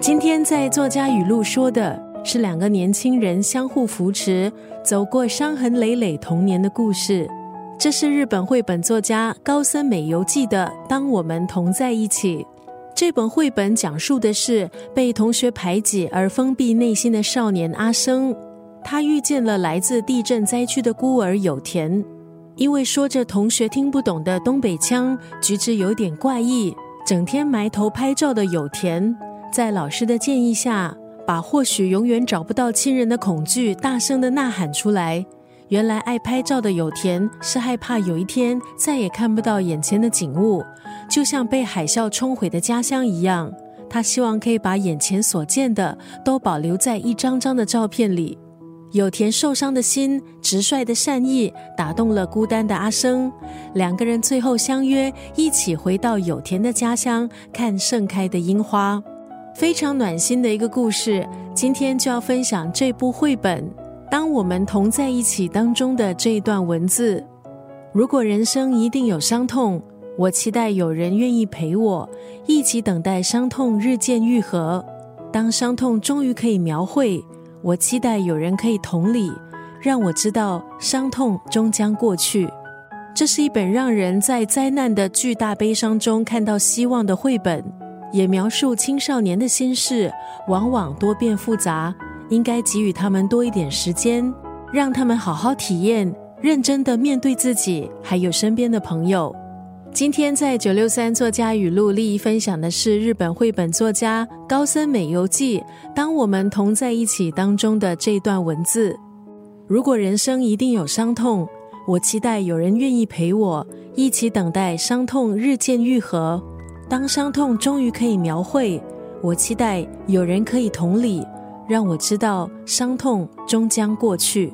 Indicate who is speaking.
Speaker 1: 今天在作家语录说的是两个年轻人相互扶持，走过伤痕累累童年的故事。这是日本绘本作家高森美游记的《当我们同在一起》。这本绘本讲述的是被同学排挤而封闭内心的少年阿生，他遇见了来自地震灾区的孤儿有田。因为说着同学听不懂的东北腔，举止有点怪异，整天埋头拍照的有田，在老师的建议下，把或许永远找不到亲人的恐惧大声的呐喊出来。原来爱拍照的有田是害怕有一天再也看不到眼前的景物，就像被海啸冲毁的家乡一样。他希望可以把眼前所见的都保留在一张张的照片里。有田受伤的心、直率的善意打动了孤单的阿生，两个人最后相约一起回到有田的家乡看盛开的樱花，非常暖心的一个故事。今天就要分享这部绘本。当我们同在一起当中的这一段文字，如果人生一定有伤痛，我期待有人愿意陪我一起等待伤痛日渐愈合。当伤痛终于可以描绘，我期待有人可以同理，让我知道伤痛终将过去。这是一本让人在灾难的巨大悲伤中看到希望的绘本，也描述青少年的心事往往多变复杂。应该给予他们多一点时间，让他们好好体验，认真的面对自己，还有身边的朋友。今天在九六三作家语录利益分享的是日本绘本作家高森美游记。当我们同在一起当中的这段文字，如果人生一定有伤痛，我期待有人愿意陪我一起等待伤痛日渐愈合。当伤痛终于可以描绘，我期待有人可以同理。让我知道，伤痛终将过去。